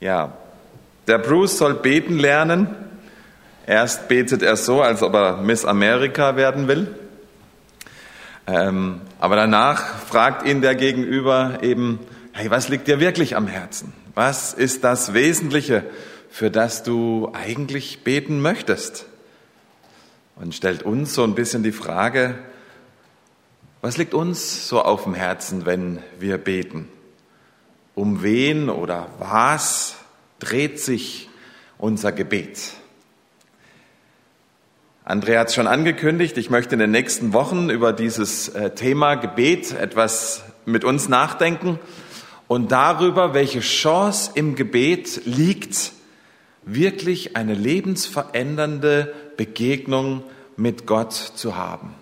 Ja, der Bruce soll beten lernen. Erst betet er so, als ob er Miss America werden will. Ähm, aber danach fragt ihn der Gegenüber eben, hey, was liegt dir wirklich am Herzen? Was ist das Wesentliche, für das du eigentlich beten möchtest? Und stellt uns so ein bisschen die Frage, was liegt uns so auf dem Herzen, wenn wir beten? Um wen oder was dreht sich unser Gebet? Andrea hat es schon angekündigt, ich möchte in den nächsten Wochen über dieses äh, Thema Gebet etwas mit uns nachdenken und darüber, welche Chance im Gebet liegt, wirklich eine lebensverändernde Begegnung mit Gott zu haben.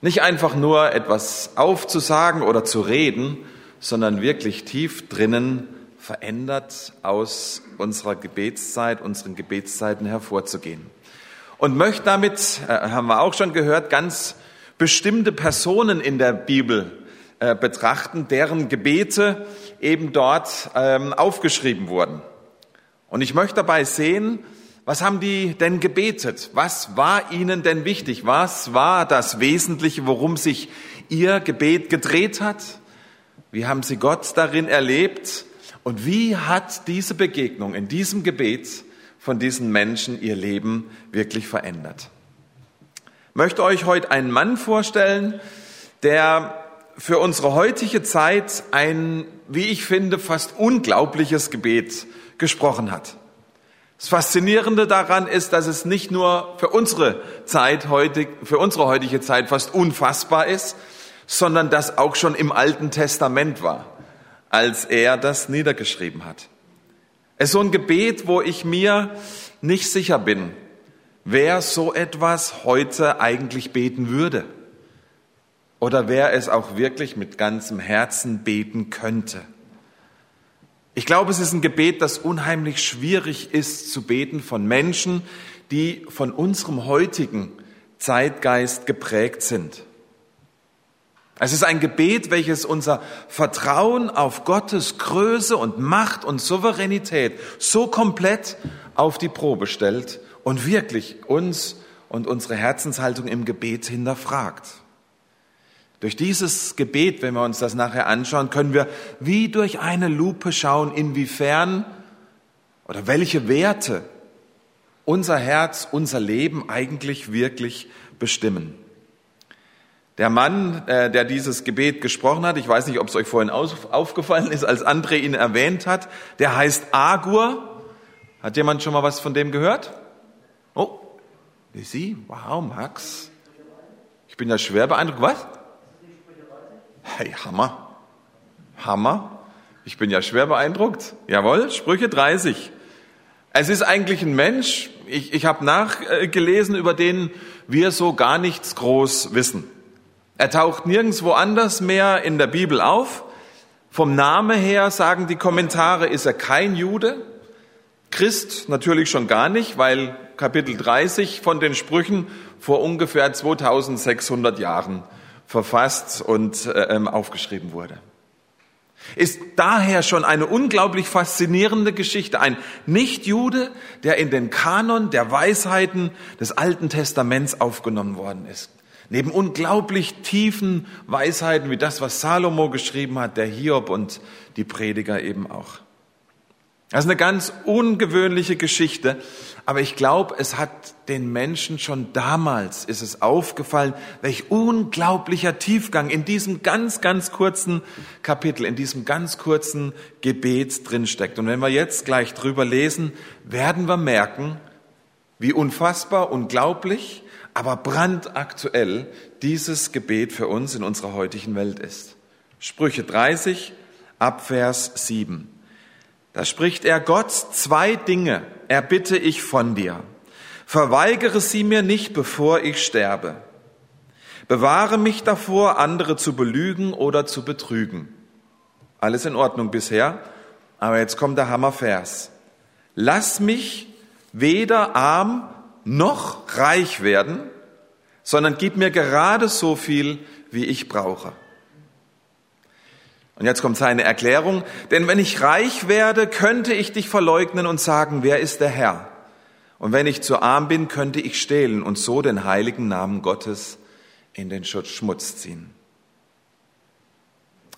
Nicht einfach nur etwas aufzusagen oder zu reden, sondern wirklich tief drinnen verändert aus unserer Gebetszeit, unseren Gebetszeiten hervorzugehen. Und möchte damit, äh, haben wir auch schon gehört, ganz bestimmte Personen in der Bibel äh, betrachten, deren Gebete eben dort ähm, aufgeschrieben wurden. Und ich möchte dabei sehen, was haben die denn gebetet? Was war ihnen denn wichtig? Was war das Wesentliche, worum sich ihr Gebet gedreht hat? Wie haben sie Gott darin erlebt? Und wie hat diese Begegnung in diesem Gebet von diesen Menschen ihr Leben wirklich verändert? Ich möchte euch heute einen Mann vorstellen, der für unsere heutige Zeit ein, wie ich finde, fast unglaubliches Gebet gesprochen hat. Das Faszinierende daran ist, dass es nicht nur für unsere Zeit heute, für unsere heutige Zeit fast unfassbar ist, sondern das auch schon im Alten Testament war, als er das niedergeschrieben hat. Es ist so ein Gebet, wo ich mir nicht sicher bin, wer so etwas heute eigentlich beten würde oder wer es auch wirklich mit ganzem Herzen beten könnte. Ich glaube, es ist ein Gebet, das unheimlich schwierig ist zu beten von Menschen, die von unserem heutigen Zeitgeist geprägt sind. Es ist ein Gebet, welches unser Vertrauen auf Gottes Größe und Macht und Souveränität so komplett auf die Probe stellt und wirklich uns und unsere Herzenshaltung im Gebet hinterfragt. Durch dieses Gebet, wenn wir uns das nachher anschauen, können wir wie durch eine Lupe schauen, inwiefern oder welche Werte unser Herz, unser Leben eigentlich wirklich bestimmen. Der Mann, äh, der dieses Gebet gesprochen hat, ich weiß nicht, ob es euch vorhin aufgefallen ist, als André ihn erwähnt hat, der heißt Agur. Hat jemand schon mal was von dem gehört? Oh, Sie? Wow, Max. Ich bin ja schwer beeindruckt. Was? Hey, Hammer. Hammer. Ich bin ja schwer beeindruckt. Jawohl, Sprüche 30. Es ist eigentlich ein Mensch, ich, ich habe nachgelesen, über den wir so gar nichts groß wissen. Er taucht nirgendwo anders mehr in der Bibel auf. Vom Name her sagen die Kommentare, ist er kein Jude. Christ natürlich schon gar nicht, weil Kapitel 30 von den Sprüchen vor ungefähr 2600 Jahren verfasst und äh, ähm, aufgeschrieben wurde. Ist daher schon eine unglaublich faszinierende Geschichte. Ein Nichtjude, der in den Kanon der Weisheiten des Alten Testaments aufgenommen worden ist. Neben unglaublich tiefen Weisheiten wie das, was Salomo geschrieben hat, der Hiob und die Prediger eben auch. Das ist eine ganz ungewöhnliche Geschichte, aber ich glaube, es hat den Menschen schon damals ist es aufgefallen, welch unglaublicher Tiefgang in diesem ganz, ganz kurzen Kapitel, in diesem ganz kurzen Gebet drinsteckt. Und wenn wir jetzt gleich drüber lesen, werden wir merken, wie unfassbar, unglaublich, aber brandaktuell dieses Gebet für uns in unserer heutigen Welt ist. Sprüche 30, Abvers 7. Da spricht er, Gott, zwei Dinge erbitte ich von dir. Verweigere sie mir nicht, bevor ich sterbe. Bewahre mich davor, andere zu belügen oder zu betrügen. Alles in Ordnung bisher, aber jetzt kommt der Hammervers. Lass mich weder arm noch reich werden, sondern gib mir gerade so viel, wie ich brauche. Und jetzt kommt seine Erklärung, denn wenn ich reich werde, könnte ich dich verleugnen und sagen, wer ist der Herr? Und wenn ich zu arm bin, könnte ich stehlen und so den heiligen Namen Gottes in den Schmutz ziehen.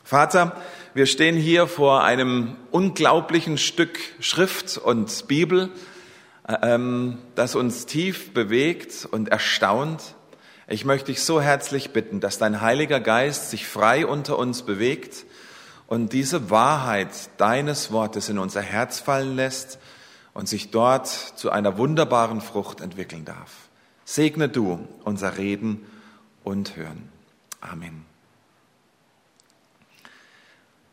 Vater, wir stehen hier vor einem unglaublichen Stück Schrift und Bibel, ähm, das uns tief bewegt und erstaunt. Ich möchte dich so herzlich bitten, dass dein Heiliger Geist sich frei unter uns bewegt und diese Wahrheit deines Wortes in unser Herz fallen lässt und sich dort zu einer wunderbaren Frucht entwickeln darf. Segne du unser Reden und Hören. Amen.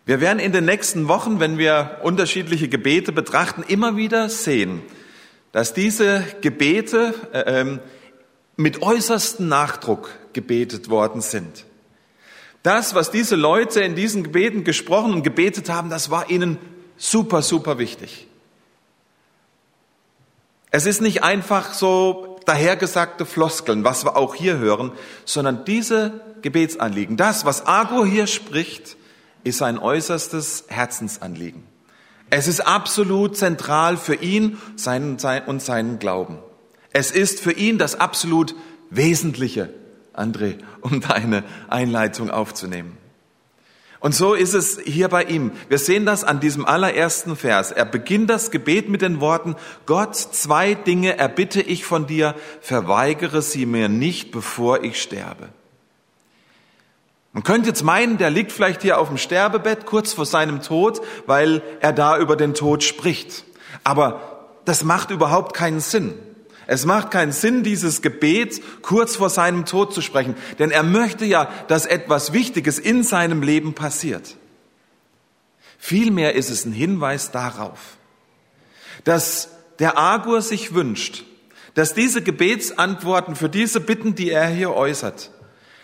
Wir werden in den nächsten Wochen, wenn wir unterschiedliche Gebete betrachten, immer wieder sehen, dass diese Gebete äh, ähm, mit äußerstem Nachdruck gebetet worden sind. Das, was diese Leute in diesen Gebeten gesprochen und gebetet haben, das war ihnen super, super wichtig. Es ist nicht einfach so dahergesagte Floskeln, was wir auch hier hören, sondern diese Gebetsanliegen, das, was Agur hier spricht, ist ein äußerstes Herzensanliegen. Es ist absolut zentral für ihn und seinen Glauben. Es ist für ihn das absolut Wesentliche André, um deine Einleitung aufzunehmen. Und so ist es hier bei ihm. Wir sehen das an diesem allerersten Vers. Er beginnt das Gebet mit den Worten, Gott, zwei Dinge erbitte ich von dir, verweigere sie mir nicht, bevor ich sterbe. Man könnte jetzt meinen, der liegt vielleicht hier auf dem Sterbebett kurz vor seinem Tod, weil er da über den Tod spricht. Aber das macht überhaupt keinen Sinn. Es macht keinen Sinn, dieses Gebet kurz vor seinem Tod zu sprechen, denn er möchte ja, dass etwas Wichtiges in seinem Leben passiert. Vielmehr ist es ein Hinweis darauf, dass der Agur sich wünscht, dass diese Gebetsantworten für diese Bitten, die er hier äußert,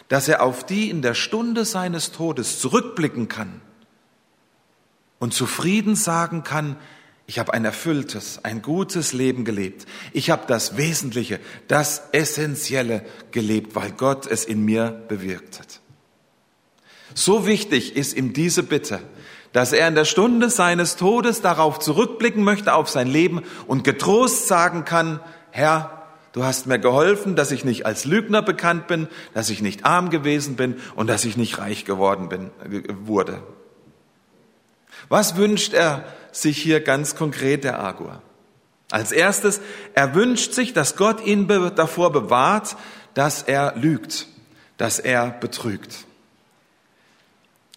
dass er auf die in der Stunde seines Todes zurückblicken kann und zufrieden sagen kann, ich habe ein erfülltes, ein gutes Leben gelebt. Ich habe das Wesentliche, das Essentielle gelebt, weil Gott es in mir bewirkt hat. So wichtig ist ihm diese Bitte, dass er in der Stunde seines Todes darauf zurückblicken möchte, auf sein Leben und getrost sagen kann, Herr, du hast mir geholfen, dass ich nicht als Lügner bekannt bin, dass ich nicht arm gewesen bin und dass ich nicht reich geworden bin, äh, wurde. Was wünscht er sich hier ganz konkret der Agur? Als erstes, er wünscht sich, dass Gott ihn davor bewahrt, dass er lügt, dass er betrügt.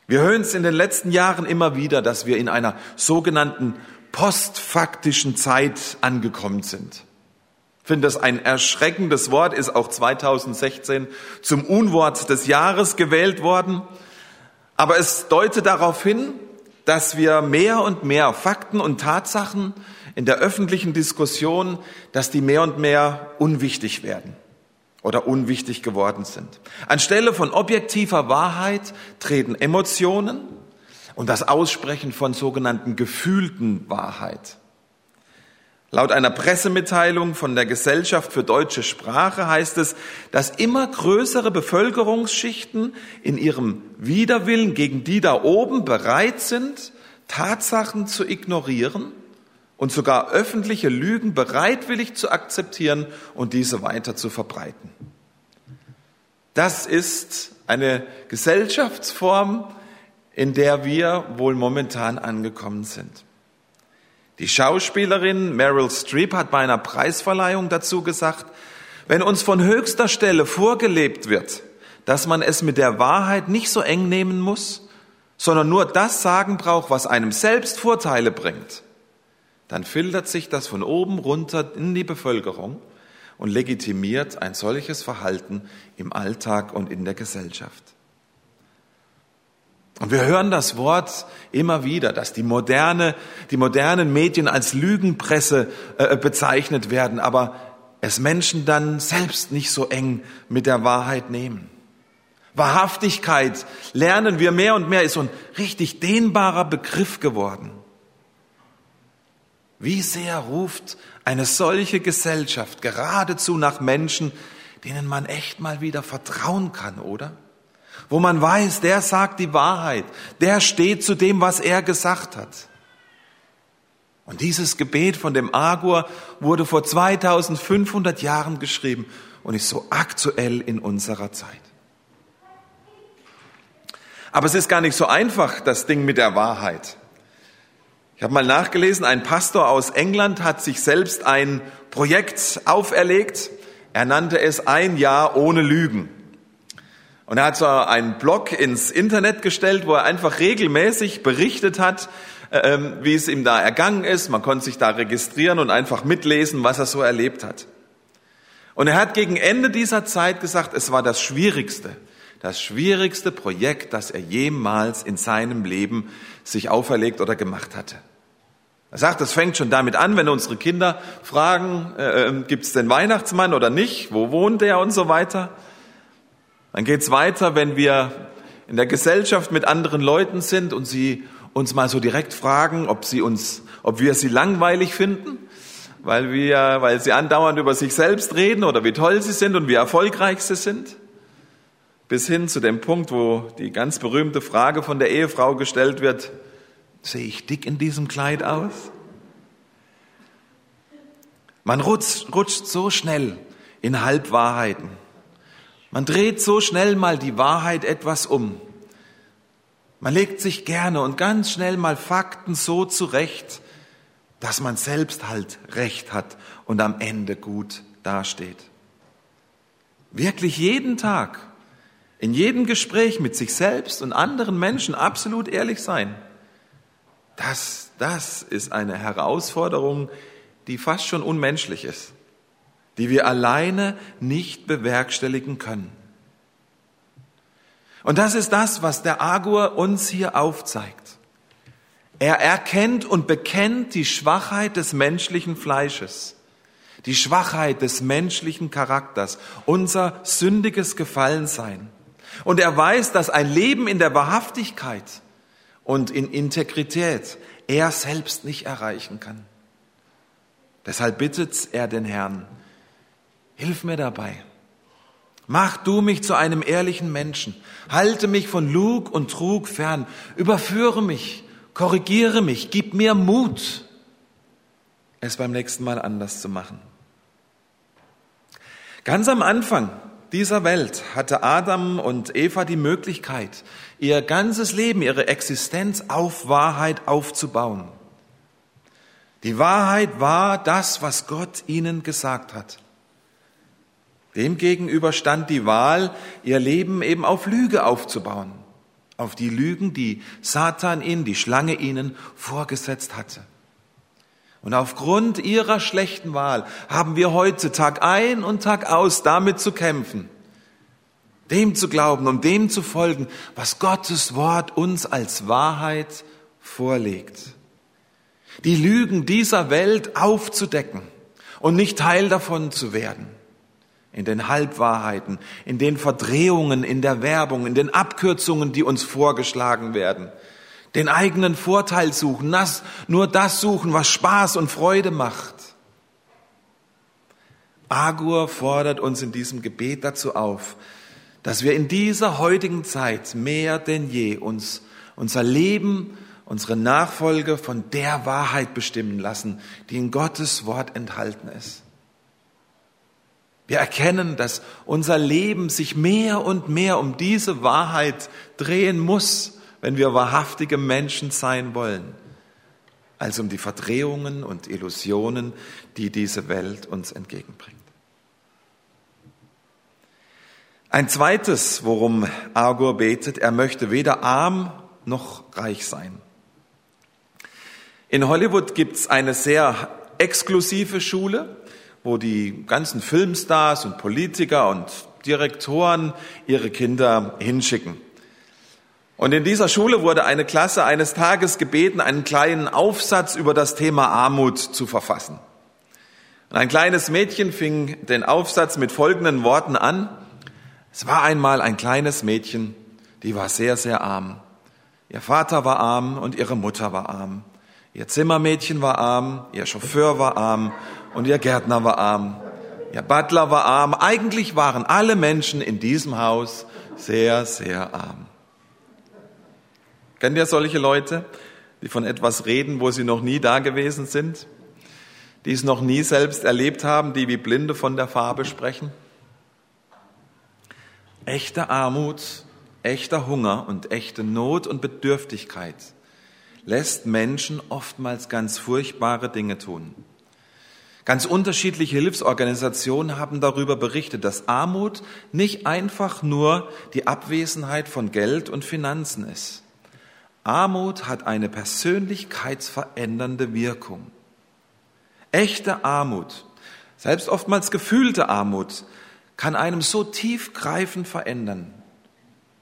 Wir hören es in den letzten Jahren immer wieder, dass wir in einer sogenannten postfaktischen Zeit angekommen sind. Ich finde das ein erschreckendes Wort, ist auch 2016 zum Unwort des Jahres gewählt worden. Aber es deutet darauf hin, dass wir mehr und mehr Fakten und Tatsachen in der öffentlichen Diskussion, dass die mehr und mehr unwichtig werden oder unwichtig geworden sind. Anstelle von objektiver Wahrheit treten Emotionen und das Aussprechen von sogenannten gefühlten Wahrheit. Laut einer Pressemitteilung von der Gesellschaft für deutsche Sprache heißt es, dass immer größere Bevölkerungsschichten in ihrem Widerwillen gegen die da oben bereit sind, Tatsachen zu ignorieren und sogar öffentliche Lügen bereitwillig zu akzeptieren und diese weiter zu verbreiten. Das ist eine Gesellschaftsform, in der wir wohl momentan angekommen sind. Die Schauspielerin Meryl Streep hat bei einer Preisverleihung dazu gesagt, wenn uns von höchster Stelle vorgelebt wird, dass man es mit der Wahrheit nicht so eng nehmen muss, sondern nur das sagen braucht, was einem selbst Vorteile bringt, dann filtert sich das von oben runter in die Bevölkerung und legitimiert ein solches Verhalten im Alltag und in der Gesellschaft. Und wir hören das Wort immer wieder, dass die moderne, die modernen Medien als Lügenpresse äh, bezeichnet werden, aber es Menschen dann selbst nicht so eng mit der Wahrheit nehmen. Wahrhaftigkeit lernen wir mehr und mehr ist so ein richtig dehnbarer Begriff geworden. Wie sehr ruft eine solche Gesellschaft geradezu nach Menschen, denen man echt mal wieder vertrauen kann, oder? Wo man weiß, der sagt die Wahrheit, der steht zu dem, was er gesagt hat. Und dieses Gebet von dem Agur wurde vor 2500 Jahren geschrieben und ist so aktuell in unserer Zeit. Aber es ist gar nicht so einfach, das Ding mit der Wahrheit. Ich habe mal nachgelesen, ein Pastor aus England hat sich selbst ein Projekt auferlegt. Er nannte es ein Jahr ohne Lügen. Und er hat so einen Blog ins Internet gestellt, wo er einfach regelmäßig berichtet hat, ähm, wie es ihm da ergangen ist. Man konnte sich da registrieren und einfach mitlesen, was er so erlebt hat. Und er hat gegen Ende dieser Zeit gesagt, es war das Schwierigste, das schwierigste Projekt, das er jemals in seinem Leben sich auferlegt oder gemacht hatte. Er sagt, es fängt schon damit an, wenn unsere Kinder fragen, äh, äh gibt es den Weihnachtsmann oder nicht, wo wohnt er und so weiter. Dann geht's weiter, wenn wir in der Gesellschaft mit anderen Leuten sind und sie uns mal so direkt fragen, ob sie uns, ob wir sie langweilig finden, weil wir, weil sie andauernd über sich selbst reden oder wie toll sie sind und wie erfolgreich sie sind bis hin zu dem Punkt, wo die ganz berühmte Frage von der Ehefrau gestellt wird, sehe ich dick in diesem Kleid aus? Man rutscht, rutscht so schnell in Halbwahrheiten. Man dreht so schnell mal die Wahrheit etwas um. Man legt sich gerne und ganz schnell mal Fakten so zurecht, dass man selbst halt recht hat und am Ende gut dasteht. Wirklich jeden Tag in jedem Gespräch mit sich selbst und anderen Menschen absolut ehrlich sein. Das, das ist eine Herausforderung, die fast schon unmenschlich ist, die wir alleine nicht bewerkstelligen können. Und das ist das, was der Agur uns hier aufzeigt. Er erkennt und bekennt die Schwachheit des menschlichen Fleisches, die Schwachheit des menschlichen Charakters, unser sündiges Gefallensein. Und er weiß, dass ein Leben in der Wahrhaftigkeit und in Integrität er selbst nicht erreichen kann. Deshalb bittet er den Herrn, hilf mir dabei. Mach du mich zu einem ehrlichen Menschen. Halte mich von Lug und Trug fern. Überführe mich. Korrigiere mich. Gib mir Mut, es beim nächsten Mal anders zu machen. Ganz am Anfang dieser Welt hatte Adam und Eva die Möglichkeit, ihr ganzes Leben, ihre Existenz auf Wahrheit aufzubauen. Die Wahrheit war das, was Gott ihnen gesagt hat. Demgegenüber stand die Wahl, ihr Leben eben auf Lüge aufzubauen, auf die Lügen, die Satan ihnen, die Schlange ihnen vorgesetzt hatte. Und aufgrund ihrer schlechten Wahl haben wir heute Tag ein und Tag aus damit zu kämpfen, dem zu glauben, um dem zu folgen, was Gottes Wort uns als Wahrheit vorlegt. Die Lügen dieser Welt aufzudecken und nicht Teil davon zu werden. In den Halbwahrheiten, in den Verdrehungen, in der Werbung, in den Abkürzungen, die uns vorgeschlagen werden den eigenen Vorteil suchen, das, nur das suchen, was Spaß und Freude macht. Agur fordert uns in diesem Gebet dazu auf, dass wir in dieser heutigen Zeit mehr denn je uns unser Leben, unsere Nachfolge von der Wahrheit bestimmen lassen, die in Gottes Wort enthalten ist. Wir erkennen, dass unser Leben sich mehr und mehr um diese Wahrheit drehen muss wenn wir wahrhaftige Menschen sein wollen, als um die Verdrehungen und Illusionen, die diese Welt uns entgegenbringt. Ein zweites, worum Agur betet, er möchte weder arm noch reich sein. In Hollywood gibt's eine sehr exklusive Schule, wo die ganzen Filmstars und Politiker und Direktoren ihre Kinder hinschicken. Und in dieser Schule wurde eine Klasse eines Tages gebeten, einen kleinen Aufsatz über das Thema Armut zu verfassen. Und ein kleines Mädchen fing den Aufsatz mit folgenden Worten an. Es war einmal ein kleines Mädchen, die war sehr, sehr arm. Ihr Vater war arm und ihre Mutter war arm. Ihr Zimmermädchen war arm, ihr Chauffeur war arm und ihr Gärtner war arm. Ihr Butler war arm. Eigentlich waren alle Menschen in diesem Haus sehr, sehr arm. Kennt ihr solche Leute, die von etwas reden, wo sie noch nie da gewesen sind? Die es noch nie selbst erlebt haben, die wie Blinde von der Farbe sprechen? Echte Armut, echter Hunger und echte Not und Bedürftigkeit lässt Menschen oftmals ganz furchtbare Dinge tun. Ganz unterschiedliche Hilfsorganisationen haben darüber berichtet, dass Armut nicht einfach nur die Abwesenheit von Geld und Finanzen ist. Armut hat eine persönlichkeitsverändernde Wirkung. Echte Armut, selbst oftmals gefühlte Armut, kann einem so tiefgreifend verändern,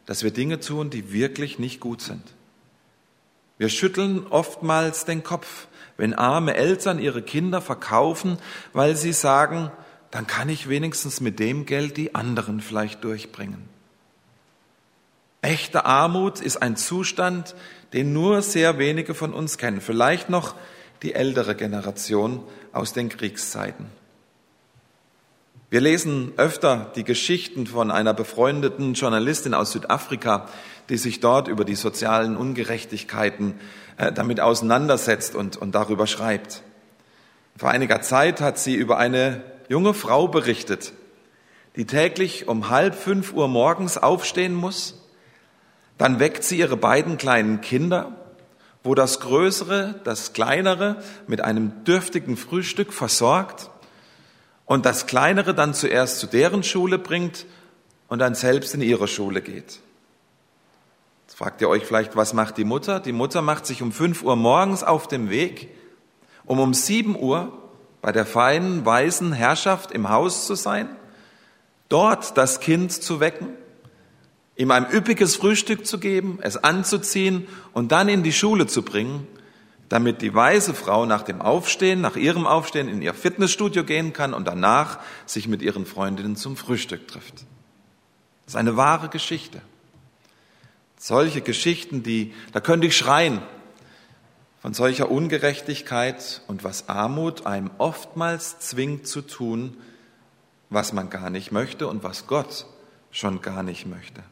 dass wir Dinge tun, die wirklich nicht gut sind. Wir schütteln oftmals den Kopf, wenn arme Eltern ihre Kinder verkaufen, weil sie sagen, dann kann ich wenigstens mit dem Geld die anderen vielleicht durchbringen. Echte Armut ist ein Zustand, den nur sehr wenige von uns kennen, vielleicht noch die ältere Generation aus den Kriegszeiten. Wir lesen öfter die Geschichten von einer befreundeten Journalistin aus Südafrika, die sich dort über die sozialen Ungerechtigkeiten äh, damit auseinandersetzt und, und darüber schreibt. Vor einiger Zeit hat sie über eine junge Frau berichtet, die täglich um halb fünf Uhr morgens aufstehen muss. Dann weckt sie ihre beiden kleinen Kinder, wo das Größere, das Kleinere mit einem dürftigen Frühstück versorgt und das Kleinere dann zuerst zu deren Schule bringt und dann selbst in ihre Schule geht. Fragt ihr euch vielleicht, was macht die Mutter? Die Mutter macht sich um 5 Uhr morgens auf dem Weg, um um 7 Uhr bei der feinen, weißen Herrschaft im Haus zu sein, dort das Kind zu wecken, ihm ein üppiges Frühstück zu geben, es anzuziehen und dann in die Schule zu bringen, damit die weise Frau nach dem Aufstehen, nach ihrem Aufstehen in ihr Fitnessstudio gehen kann und danach sich mit ihren Freundinnen zum Frühstück trifft. Das ist eine wahre Geschichte. Solche Geschichten, die, da könnte ich schreien von solcher Ungerechtigkeit und was Armut einem oftmals zwingt zu tun, was man gar nicht möchte und was Gott schon gar nicht möchte.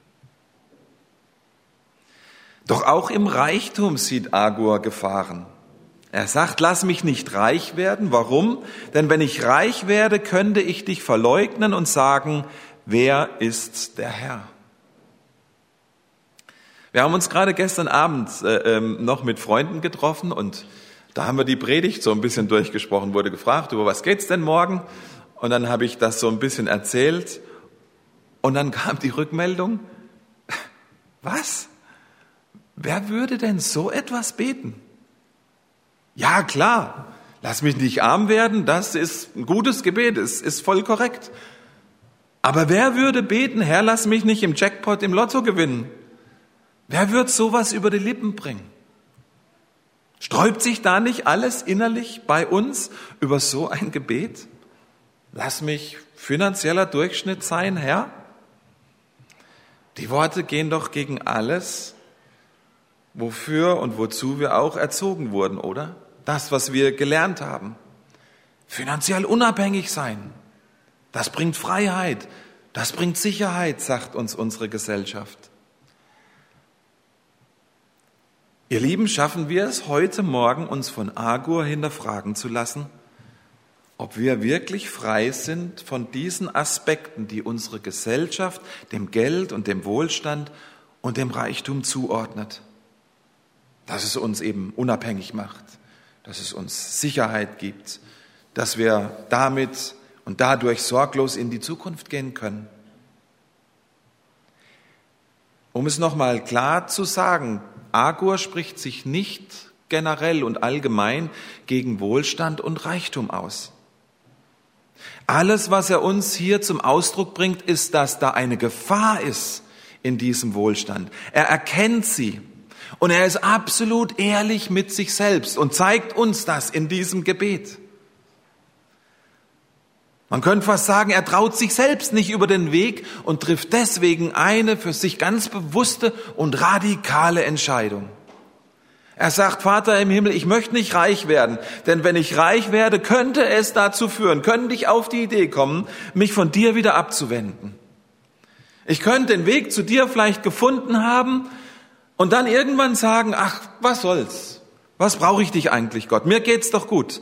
Doch auch im Reichtum sieht Agur Gefahren. Er sagt, lass mich nicht reich werden. Warum? Denn wenn ich reich werde, könnte ich dich verleugnen und sagen, wer ist der Herr? Wir haben uns gerade gestern Abend äh, ähm, noch mit Freunden getroffen und da haben wir die Predigt so ein bisschen durchgesprochen, wurde gefragt, über was geht's denn morgen? Und dann habe ich das so ein bisschen erzählt und dann kam die Rückmeldung, was? Wer würde denn so etwas beten? Ja, klar, lass mich nicht arm werden, das ist ein gutes Gebet, ist, ist voll korrekt. Aber wer würde beten, Herr, lass mich nicht im Jackpot im Lotto gewinnen? Wer wird sowas über die Lippen bringen? Sträubt sich da nicht alles innerlich bei uns über so ein Gebet? Lass mich finanzieller Durchschnitt sein, Herr? Die Worte gehen doch gegen alles, wofür und wozu wir auch erzogen wurden, oder? Das, was wir gelernt haben. Finanziell unabhängig sein. Das bringt Freiheit. Das bringt Sicherheit, sagt uns unsere Gesellschaft. Ihr Lieben, schaffen wir es heute Morgen, uns von Agur hinterfragen zu lassen, ob wir wirklich frei sind von diesen Aspekten, die unsere Gesellschaft dem Geld und dem Wohlstand und dem Reichtum zuordnet. Dass es uns eben unabhängig macht, dass es uns Sicherheit gibt, dass wir damit und dadurch sorglos in die Zukunft gehen können. Um es nochmal klar zu sagen, Agur spricht sich nicht generell und allgemein gegen Wohlstand und Reichtum aus. Alles, was er uns hier zum Ausdruck bringt, ist, dass da eine Gefahr ist in diesem Wohlstand. Er erkennt sie und er ist absolut ehrlich mit sich selbst und zeigt uns das in diesem Gebet. Man könnte fast sagen, er traut sich selbst nicht über den Weg und trifft deswegen eine für sich ganz bewusste und radikale Entscheidung. Er sagt, Vater im Himmel, ich möchte nicht reich werden, denn wenn ich reich werde, könnte es dazu führen, könnte ich auf die Idee kommen, mich von dir wieder abzuwenden. Ich könnte den Weg zu dir vielleicht gefunden haben und dann irgendwann sagen, ach, was soll's? Was brauche ich dich eigentlich, Gott? Mir geht's doch gut.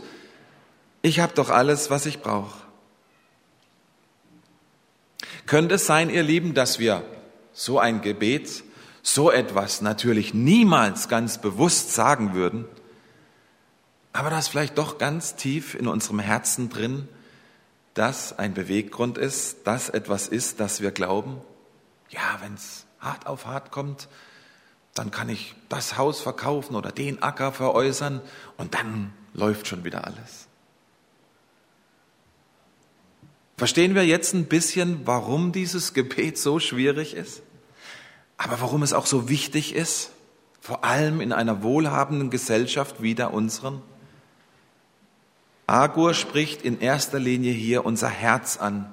Ich habe doch alles, was ich brauche. Könnte es sein, ihr Lieben, dass wir so ein Gebet, so etwas natürlich niemals ganz bewusst sagen würden, aber dass vielleicht doch ganz tief in unserem Herzen drin das ein Beweggrund ist, das etwas ist, das wir glauben? Ja, wenn es hart auf hart kommt, dann kann ich das Haus verkaufen oder den Acker veräußern und dann läuft schon wieder alles. Verstehen wir jetzt ein bisschen, warum dieses Gebet so schwierig ist? Aber warum es auch so wichtig ist, vor allem in einer wohlhabenden Gesellschaft wie der unseren? Agur spricht in erster Linie hier unser Herz an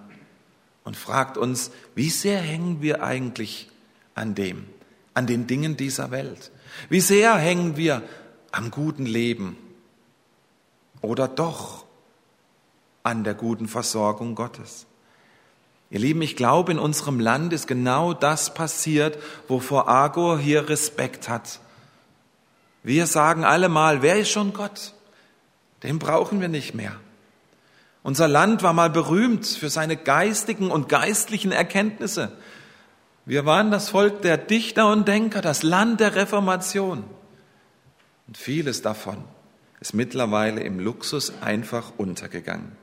und fragt uns, wie sehr hängen wir eigentlich an dem, an den Dingen dieser Welt? Wie sehr hängen wir am guten Leben oder doch an der guten Versorgung Gottes? Ihr Lieben, ich glaube, in unserem Land ist genau das passiert, wovor Agor hier Respekt hat. Wir sagen allemal, wer ist schon Gott? Den brauchen wir nicht mehr. Unser Land war mal berühmt für seine geistigen und geistlichen Erkenntnisse. Wir waren das Volk der Dichter und Denker, das Land der Reformation. Und vieles davon ist mittlerweile im Luxus einfach untergegangen.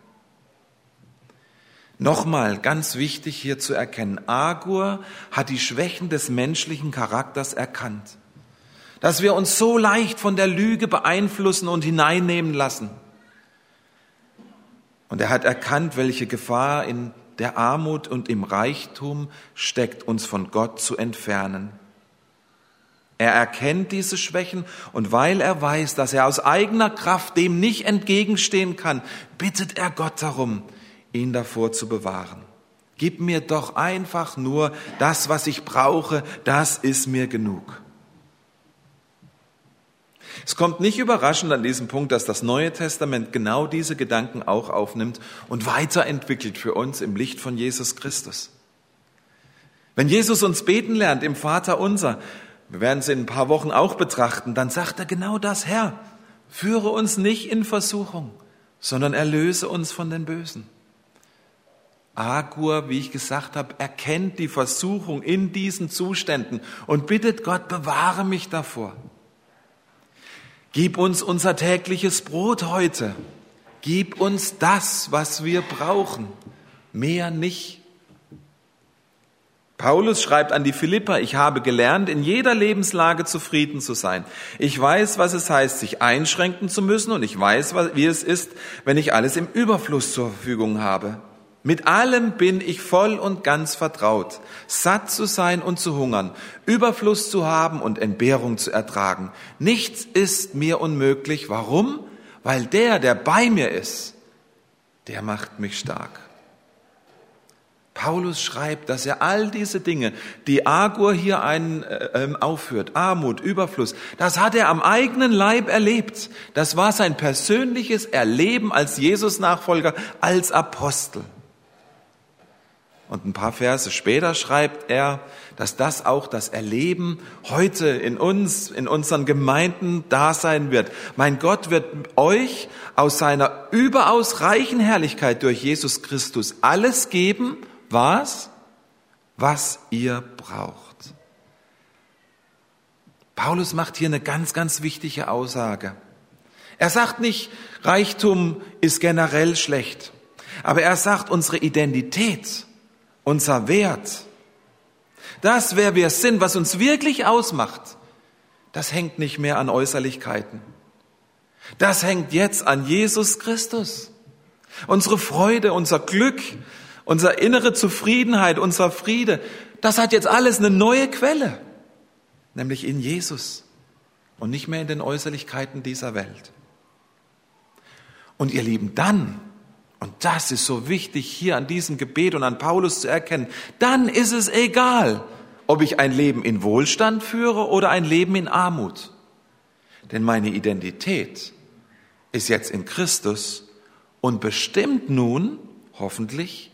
Nochmal ganz wichtig hier zu erkennen, Agur hat die Schwächen des menschlichen Charakters erkannt dass wir uns so leicht von der Lüge beeinflussen und hineinnehmen lassen. Und er hat erkannt, welche Gefahr in der Armut und im Reichtum steckt, uns von Gott zu entfernen. Er erkennt diese Schwächen und weil er weiß, dass er aus eigener Kraft dem nicht entgegenstehen kann, bittet er Gott darum, ihn davor zu bewahren. Gib mir doch einfach nur das, was ich brauche, das ist mir genug. Es kommt nicht überraschend an diesem Punkt, dass das Neue Testament genau diese Gedanken auch aufnimmt und weiterentwickelt für uns im Licht von Jesus Christus. Wenn Jesus uns beten lernt im Vater unser, wir werden es in ein paar Wochen auch betrachten, dann sagt er genau das, Herr, führe uns nicht in Versuchung, sondern erlöse uns von den Bösen. Agur, wie ich gesagt habe, erkennt die Versuchung in diesen Zuständen und bittet Gott, bewahre mich davor. Gib uns unser tägliches Brot heute. Gib uns das, was wir brauchen. Mehr nicht. Paulus schreibt an die Philipper, ich habe gelernt, in jeder Lebenslage zufrieden zu sein. Ich weiß, was es heißt, sich einschränken zu müssen und ich weiß, wie es ist, wenn ich alles im Überfluss zur Verfügung habe. Mit allem bin ich voll und ganz vertraut, satt zu sein und zu hungern, Überfluss zu haben und Entbehrung zu ertragen. Nichts ist mir unmöglich. Warum? Weil der, der bei mir ist, der macht mich stark. Paulus schreibt, dass er all diese Dinge, die Agur hier einen, äh, ähm, aufführt, Armut, Überfluss, das hat er am eigenen Leib erlebt. Das war sein persönliches Erleben als Jesus-Nachfolger, als Apostel. Und ein paar Verse später schreibt er, dass das auch das Erleben heute in uns, in unseren Gemeinden da sein wird. Mein Gott wird euch aus seiner überaus reichen Herrlichkeit durch Jesus Christus alles geben, was? Was ihr braucht. Paulus macht hier eine ganz, ganz wichtige Aussage. Er sagt nicht, Reichtum ist generell schlecht, aber er sagt, unsere Identität, unser Wert, das, wer wir sind, was uns wirklich ausmacht, das hängt nicht mehr an Äußerlichkeiten. Das hängt jetzt an Jesus Christus. Unsere Freude, unser Glück, unsere innere Zufriedenheit, unser Friede, das hat jetzt alles eine neue Quelle, nämlich in Jesus und nicht mehr in den Äußerlichkeiten dieser Welt. Und ihr Lieben, dann und das ist so wichtig hier an diesem Gebet und an Paulus zu erkennen. Dann ist es egal, ob ich ein Leben in Wohlstand führe oder ein Leben in Armut. Denn meine Identität ist jetzt in Christus und bestimmt nun, hoffentlich,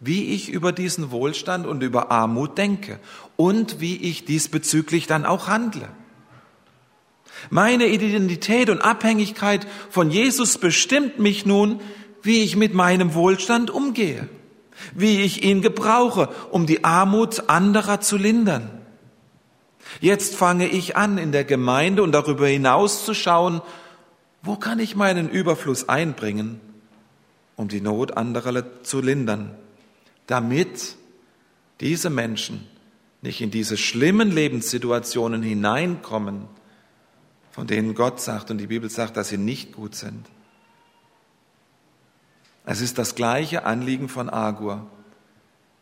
wie ich über diesen Wohlstand und über Armut denke und wie ich diesbezüglich dann auch handle. Meine Identität und Abhängigkeit von Jesus bestimmt mich nun, wie ich mit meinem Wohlstand umgehe, wie ich ihn gebrauche, um die Armut anderer zu lindern. Jetzt fange ich an, in der Gemeinde und darüber hinaus zu schauen, wo kann ich meinen Überfluss einbringen, um die Not anderer zu lindern, damit diese Menschen nicht in diese schlimmen Lebenssituationen hineinkommen, von denen Gott sagt und die Bibel sagt, dass sie nicht gut sind. Es ist das gleiche Anliegen von Agur.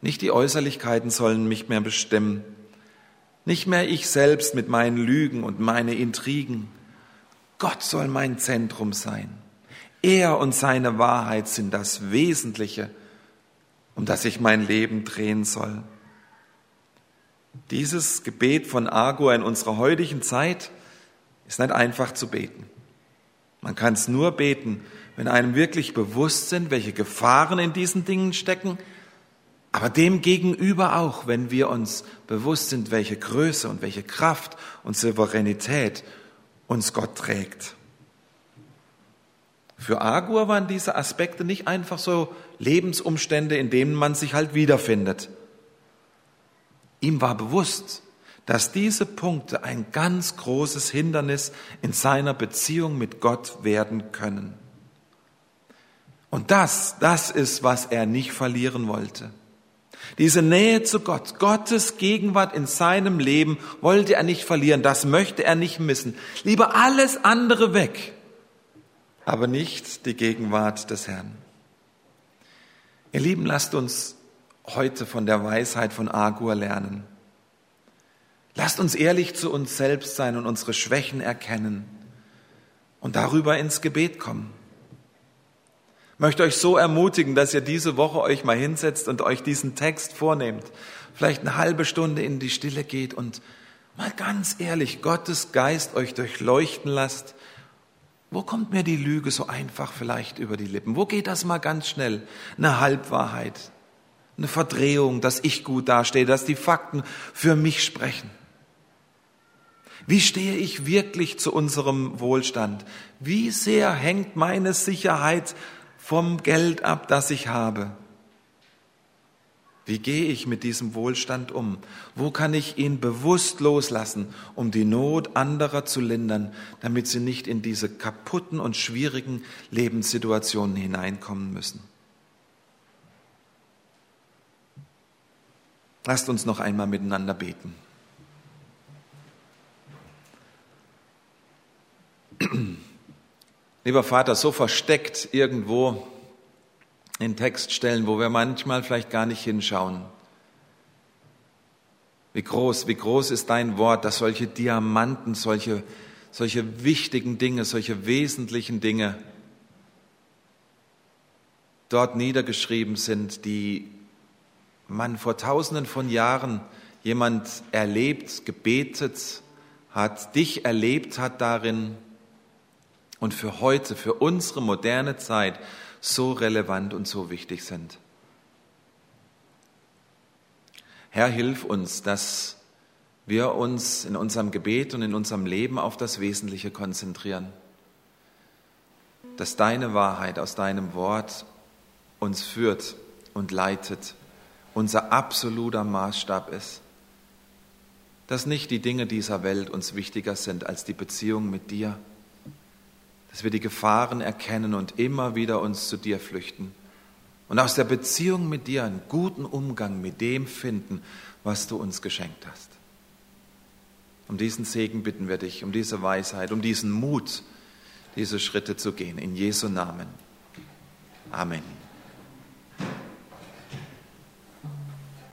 Nicht die Äußerlichkeiten sollen mich mehr bestimmen, nicht mehr ich selbst mit meinen Lügen und meine Intrigen. Gott soll mein Zentrum sein. Er und seine Wahrheit sind das Wesentliche, um das ich mein Leben drehen soll. Dieses Gebet von Agur in unserer heutigen Zeit ist nicht einfach zu beten. Man kann es nur beten, wenn einem wirklich bewusst sind, welche Gefahren in diesen Dingen stecken, aber dem gegenüber auch, wenn wir uns bewusst sind, welche Größe und welche Kraft und Souveränität uns Gott trägt. Für Agur waren diese Aspekte nicht einfach so Lebensumstände, in denen man sich halt wiederfindet. Ihm war bewusst, dass diese Punkte ein ganz großes Hindernis in seiner Beziehung mit Gott werden können. Und das, das ist, was er nicht verlieren wollte. Diese Nähe zu Gott, Gottes Gegenwart in seinem Leben wollte er nicht verlieren, das möchte er nicht missen. Lieber alles andere weg, aber nicht die Gegenwart des Herrn. Ihr Lieben, lasst uns heute von der Weisheit von Agur lernen. Lasst uns ehrlich zu uns selbst sein und unsere Schwächen erkennen und darüber ins Gebet kommen. Möchte euch so ermutigen, dass ihr diese Woche euch mal hinsetzt und euch diesen Text vornehmt. Vielleicht eine halbe Stunde in die Stille geht und mal ganz ehrlich Gottes Geist euch durchleuchten lasst. Wo kommt mir die Lüge so einfach vielleicht über die Lippen? Wo geht das mal ganz schnell? Eine Halbwahrheit, eine Verdrehung, dass ich gut dastehe, dass die Fakten für mich sprechen. Wie stehe ich wirklich zu unserem Wohlstand? Wie sehr hängt meine Sicherheit vom Geld ab, das ich habe? Wie gehe ich mit diesem Wohlstand um? Wo kann ich ihn bewusst loslassen, um die Not anderer zu lindern, damit sie nicht in diese kaputten und schwierigen Lebenssituationen hineinkommen müssen? Lasst uns noch einmal miteinander beten. Lieber Vater, so versteckt irgendwo in Textstellen, wo wir manchmal vielleicht gar nicht hinschauen. Wie groß, wie groß ist dein Wort, dass solche Diamanten, solche, solche wichtigen Dinge, solche wesentlichen Dinge dort niedergeschrieben sind, die man vor tausenden von Jahren jemand erlebt, gebetet hat, dich erlebt hat darin und für heute, für unsere moderne Zeit so relevant und so wichtig sind. Herr, hilf uns, dass wir uns in unserem Gebet und in unserem Leben auf das Wesentliche konzentrieren. Dass deine Wahrheit aus deinem Wort uns führt und leitet, unser absoluter Maßstab ist. Dass nicht die Dinge dieser Welt uns wichtiger sind als die Beziehung mit dir dass wir die Gefahren erkennen und immer wieder uns zu dir flüchten und aus der Beziehung mit dir einen guten Umgang mit dem finden, was du uns geschenkt hast. Um diesen Segen bitten wir dich, um diese Weisheit, um diesen Mut, diese Schritte zu gehen. In Jesu Namen. Amen.